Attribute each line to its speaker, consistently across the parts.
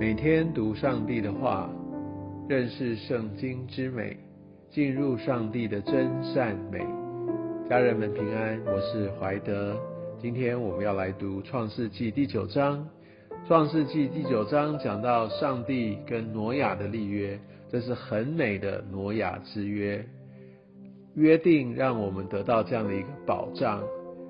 Speaker 1: 每天读上帝的话，认识圣经之美，进入上帝的真善美。家人们平安，我是怀德。今天我们要来读创世纪第九章。创世纪第九章讲到上帝跟挪亚的立约，这是很美的挪亚之约。约定让我们得到这样的一个保障，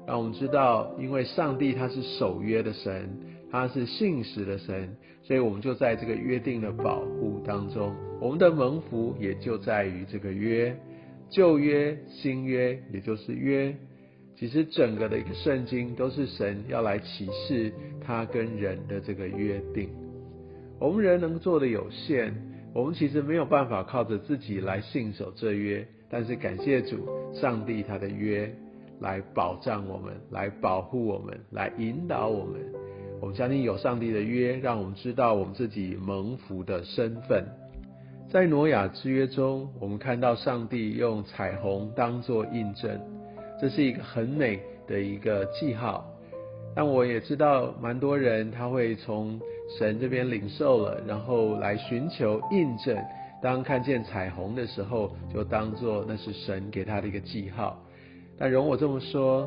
Speaker 1: 让我们知道，因为上帝他是守约的神，他是信实的神，所以我们就在这个约定的保护当中，我们的蒙福也就在于这个约，旧约、新约，也就是约。其实整个的一个圣经都是神要来启示他跟人的这个约定。我们人能做的有限，我们其实没有办法靠着自己来信守这约。但是感谢主，上帝他的约来保障我们，来保护我们，来引导我们。我们相信有上帝的约，让我们知道我们自己蒙福的身份。在挪亚之约中，我们看到上帝用彩虹当做印证，这是一个很美的一个记号。但我也知道，蛮多人他会从神这边领受了，然后来寻求印证。当看见彩虹的时候，就当做那是神给他的一个记号。但容我这么说，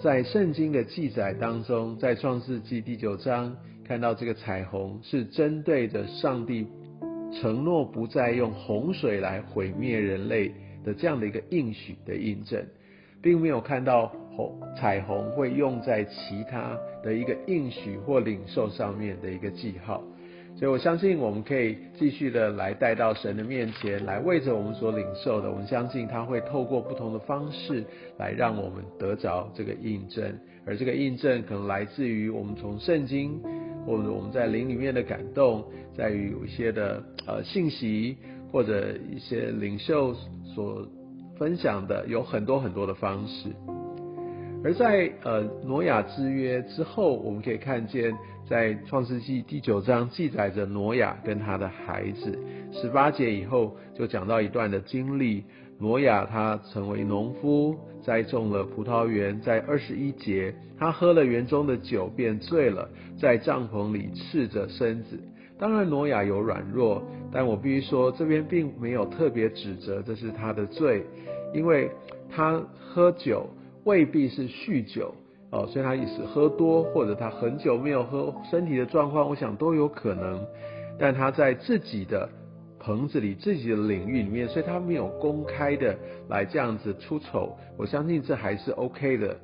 Speaker 1: 在圣经的记载当中，在创世纪第九章看到这个彩虹，是针对着上帝承诺不再用洪水来毁灭人类的这样的一个应许的印证，并没有看到红彩虹会用在其他的一个应许或领受上面的一个记号。所以我相信我们可以继续的来带到神的面前来为着我们所领受的，我们相信他会透过不同的方式来让我们得着这个印证，而这个印证可能来自于我们从圣经或者我们在灵里面的感动，在于有一些的呃信息或者一些领袖所分享的，有很多很多的方式。而在呃挪亚之约之后，我们可以看见，在创世纪第九章记载着挪亚跟他的孩子。十八节以后就讲到一段的经历，挪亚他成为农夫，栽种了葡萄园。在二十一节，他喝了园中的酒，便醉了，在帐篷里赤着身子。当然，挪亚有软弱，但我必须说，这边并没有特别指责这是他的罪，因为他喝酒。未必是酗酒哦，所以他一直喝多，或者他很久没有喝，身体的状况，我想都有可能。但他在自己的棚子里、自己的领域里面，所以他没有公开的来这样子出丑。我相信这还是 OK 的。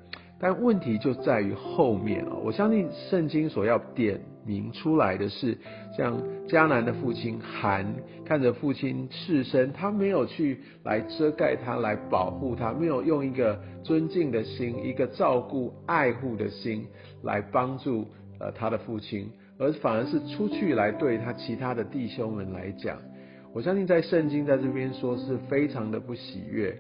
Speaker 1: 但问题就在于后面啊，我相信圣经所要点明出来的是，像迦南的父亲韩看着父亲赤身，他没有去来遮盖他，来保护他，没有用一个尊敬的心、一个照顾爱护的心来帮助呃他的父亲，而反而是出去来对他其他的弟兄们来讲，我相信在圣经在这边说是非常的不喜悦。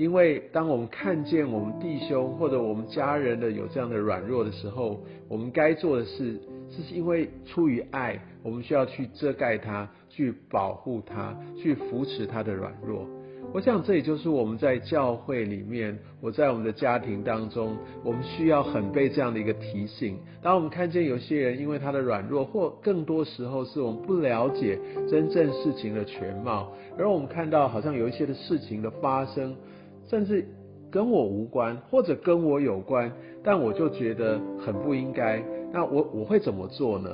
Speaker 1: 因为当我们看见我们弟兄或者我们家人的有这样的软弱的时候，我们该做的事，是因为出于爱，我们需要去遮盖他，去保护他，去扶持他的软弱。我想这也就是我们在教会里面，我在我们的家庭当中，我们需要很被这样的一个提醒。当我们看见有些人因为他的软弱，或更多时候是我们不了解真正事情的全貌，而我们看到好像有一些的事情的发生。甚至跟我无关，或者跟我有关，但我就觉得很不应该。那我我会怎么做呢？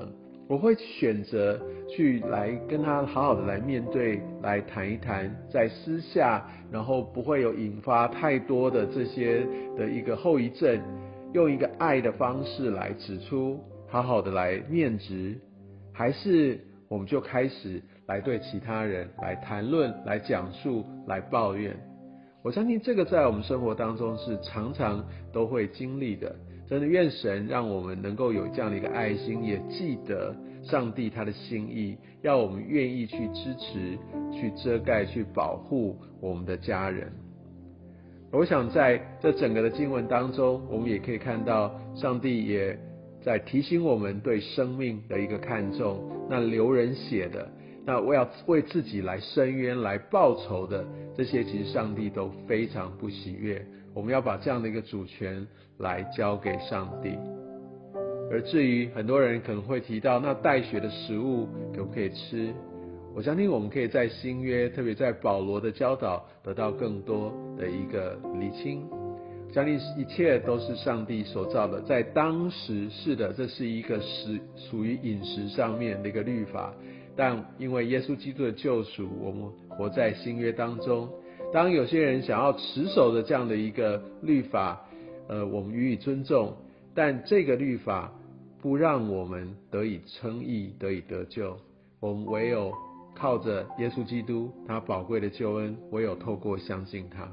Speaker 1: 我会选择去来跟他好好的来面对，来谈一谈，在私下，然后不会有引发太多的这些的一个后遗症，用一个爱的方式来指出，好好的来面值，还是我们就开始来对其他人来谈论、来讲述、来抱怨。我相信这个在我们生活当中是常常都会经历的。真的，愿神让我们能够有这样的一个爱心，也记得上帝他的心意，要我们愿意去支持、去遮盖、去保护我们的家人。我想在这整个的经文当中，我们也可以看到上帝也在提醒我们对生命的一个看重。那流人血的。那我要为自己来伸冤、来报仇的这些，其实上帝都非常不喜悦。我们要把这样的一个主权来交给上帝。而至于很多人可能会提到，那带血的食物可不可以吃？我相信我们可以在新约，特别在保罗的教导，得到更多的一个厘清。相信一切都是上帝所造的，在当时是的，这是一个食属于饮食上面的一个律法。但因为耶稣基督的救赎，我们活在新约当中。当有些人想要持守的这样的一个律法，呃，我们予以尊重。但这个律法不让我们得以称义，得以得救。我们唯有靠着耶稣基督他宝贵的救恩，唯有透过相信他。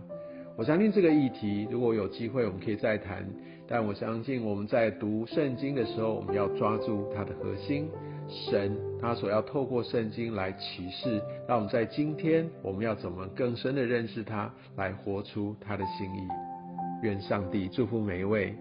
Speaker 1: 我相信这个议题，如果有机会，我们可以再谈。但我相信我们在读圣经的时候，我们要抓住它的核心，神他所要透过圣经来启示，让我们在今天我们要怎么更深的认识他，来活出他的心意。愿上帝祝福每一位。